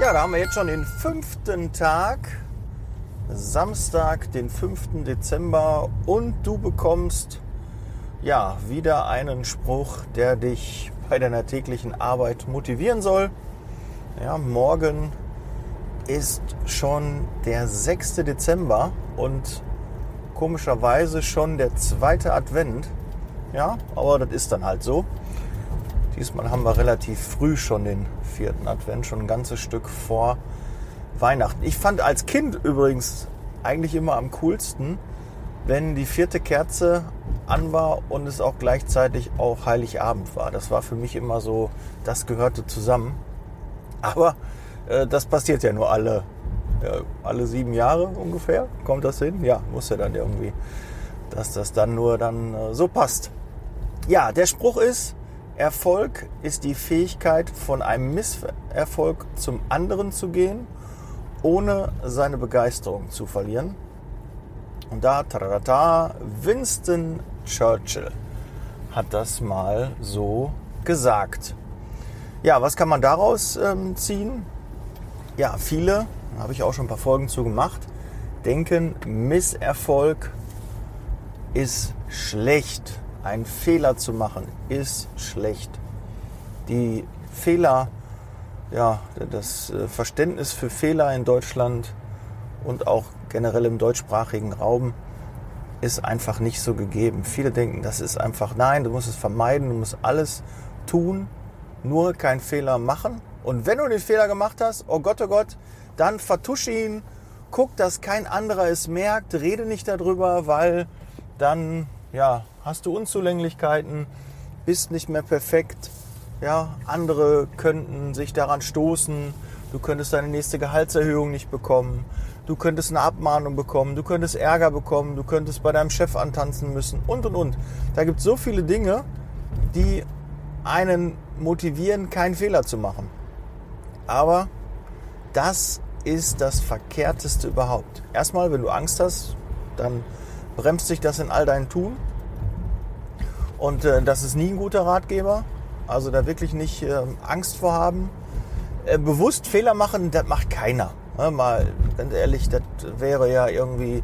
Ja, da haben wir jetzt schon den fünften Tag, Samstag, den 5. Dezember und du bekommst ja wieder einen Spruch, der dich bei deiner täglichen Arbeit motivieren soll. Ja, morgen ist schon der 6. Dezember und komischerweise schon der zweite Advent. Ja, aber das ist dann halt so. Diesmal haben wir relativ früh schon den vierten Advent, schon ein ganzes Stück vor Weihnachten. Ich fand als Kind übrigens eigentlich immer am coolsten, wenn die vierte Kerze an war und es auch gleichzeitig auch Heiligabend war. Das war für mich immer so, das gehörte zusammen. Aber äh, das passiert ja nur alle, äh, alle sieben Jahre ungefähr. Kommt das hin? Ja, muss ja dann irgendwie, dass das dann nur dann äh, so passt. Ja, der Spruch ist, Erfolg ist die Fähigkeit, von einem Misserfolg zum anderen zu gehen, ohne seine Begeisterung zu verlieren. Und da, tarata, Winston Churchill hat das mal so gesagt. Ja, was kann man daraus ähm, ziehen? Ja, viele, da habe ich auch schon ein paar Folgen zu gemacht, denken, Misserfolg ist schlecht. Ein Fehler zu machen ist schlecht. Die Fehler, ja, das äh, Verständnis für Fehler in Deutschland und auch generell im deutschsprachigen Raum ist einfach nicht so gegeben. Viele denken, das ist einfach, nein, du musst es vermeiden, du musst alles tun, nur keinen Fehler machen. Und wenn du den Fehler gemacht hast, oh Gott, oh Gott, dann vertusche ihn, guck, dass kein anderer es merkt, rede nicht darüber, weil dann ja, hast du Unzulänglichkeiten, bist nicht mehr perfekt. Ja, andere könnten sich daran stoßen. Du könntest deine nächste Gehaltserhöhung nicht bekommen. Du könntest eine Abmahnung bekommen. Du könntest Ärger bekommen. Du könntest bei deinem Chef antanzen müssen und und und. Da gibt es so viele Dinge, die einen motivieren, keinen Fehler zu machen. Aber das ist das Verkehrteste überhaupt. Erstmal, wenn du Angst hast, dann bremst sich das in all dein Tun. Und äh, das ist nie ein guter Ratgeber. Also da wirklich nicht äh, Angst vor haben. Äh, bewusst Fehler machen, das macht keiner. Ja, mal ganz ehrlich, das wäre ja irgendwie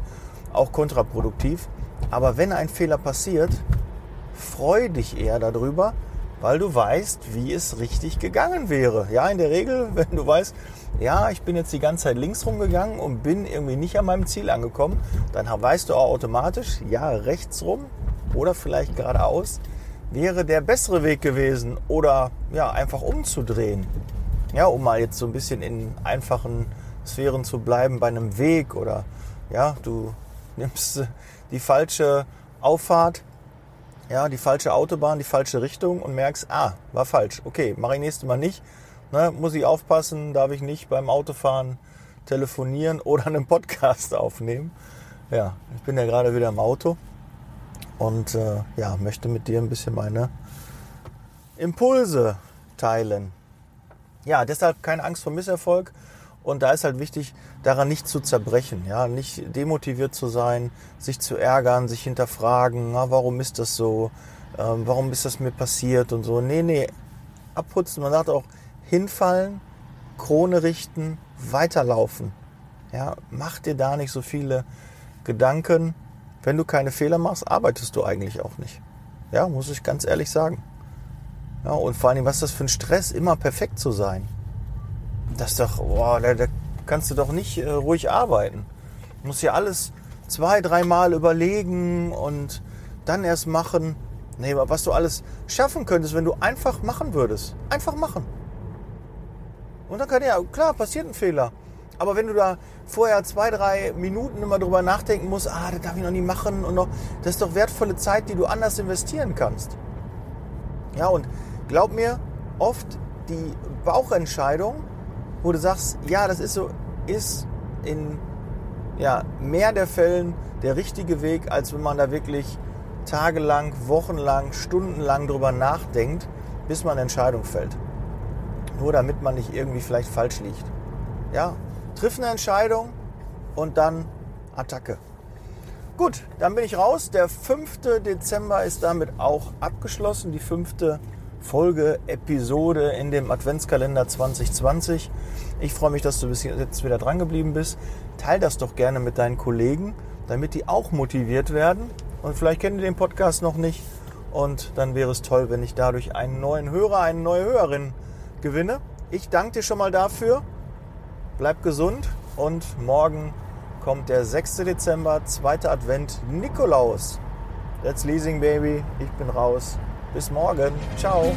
auch kontraproduktiv. Aber wenn ein Fehler passiert, freu dich eher darüber, weil du weißt, wie es richtig gegangen wäre. Ja, in der Regel, wenn du weißt, ja, ich bin jetzt die ganze Zeit links rumgegangen und bin irgendwie nicht an meinem Ziel angekommen, dann weißt du auch automatisch, ja, rechts rum oder vielleicht geradeaus wäre der bessere Weg gewesen oder ja, einfach umzudrehen. Ja, um mal jetzt so ein bisschen in einfachen Sphären zu bleiben bei einem Weg oder ja, du nimmst die falsche Auffahrt, ja, die falsche Autobahn, die falsche Richtung und merkst, ah, war falsch. Okay, mache ich nächstes Mal nicht Ne, muss ich aufpassen, darf ich nicht beim Autofahren telefonieren oder einen Podcast aufnehmen. Ja, ich bin ja gerade wieder im Auto und äh, ja, möchte mit dir ein bisschen meine Impulse teilen. Ja, deshalb keine Angst vor Misserfolg und da ist halt wichtig, daran nicht zu zerbrechen, ja, nicht demotiviert zu sein, sich zu ärgern, sich hinterfragen, na, warum ist das so, ähm, warum ist das mir passiert und so. Nee, nee, abputzen. Man sagt auch, hinfallen, Krone richten, weiterlaufen. Ja, mach dir da nicht so viele Gedanken. Wenn du keine Fehler machst, arbeitest du eigentlich auch nicht. Ja, muss ich ganz ehrlich sagen. Ja, und vor allem, was ist das für ein Stress, immer perfekt zu sein? Das ist doch, boah, da, da kannst du doch nicht äh, ruhig arbeiten. Du musst ja alles zwei, dreimal überlegen und dann erst machen. Nee, aber was du alles schaffen könntest, wenn du einfach machen würdest. Einfach machen. Und dann kann ja, klar, passiert ein Fehler. Aber wenn du da vorher zwei, drei Minuten immer drüber nachdenken musst, ah, das darf ich noch nie machen und noch, das ist doch wertvolle Zeit, die du anders investieren kannst. Ja, und glaub mir, oft die Bauchentscheidung, wo du sagst, ja, das ist so, ist in ja, mehr der Fällen der richtige Weg, als wenn man da wirklich tagelang, wochenlang, stundenlang drüber nachdenkt, bis man eine Entscheidung fällt nur damit man nicht irgendwie vielleicht falsch liegt. Ja, triff eine Entscheidung und dann Attacke. Gut, dann bin ich raus. Der 5. Dezember ist damit auch abgeschlossen, die fünfte Folge, Episode in dem Adventskalender 2020. Ich freue mich, dass du bis jetzt wieder dran geblieben bist. Teil das doch gerne mit deinen Kollegen, damit die auch motiviert werden. Und vielleicht kennen die den Podcast noch nicht. Und dann wäre es toll, wenn ich dadurch einen neuen Hörer, eine neue Hörerin gewinne. Ich danke dir schon mal dafür. Bleib gesund und morgen kommt der 6. Dezember, zweiter Advent, Nikolaus. That's Leasing Baby. Ich bin raus. Bis morgen. Ciao.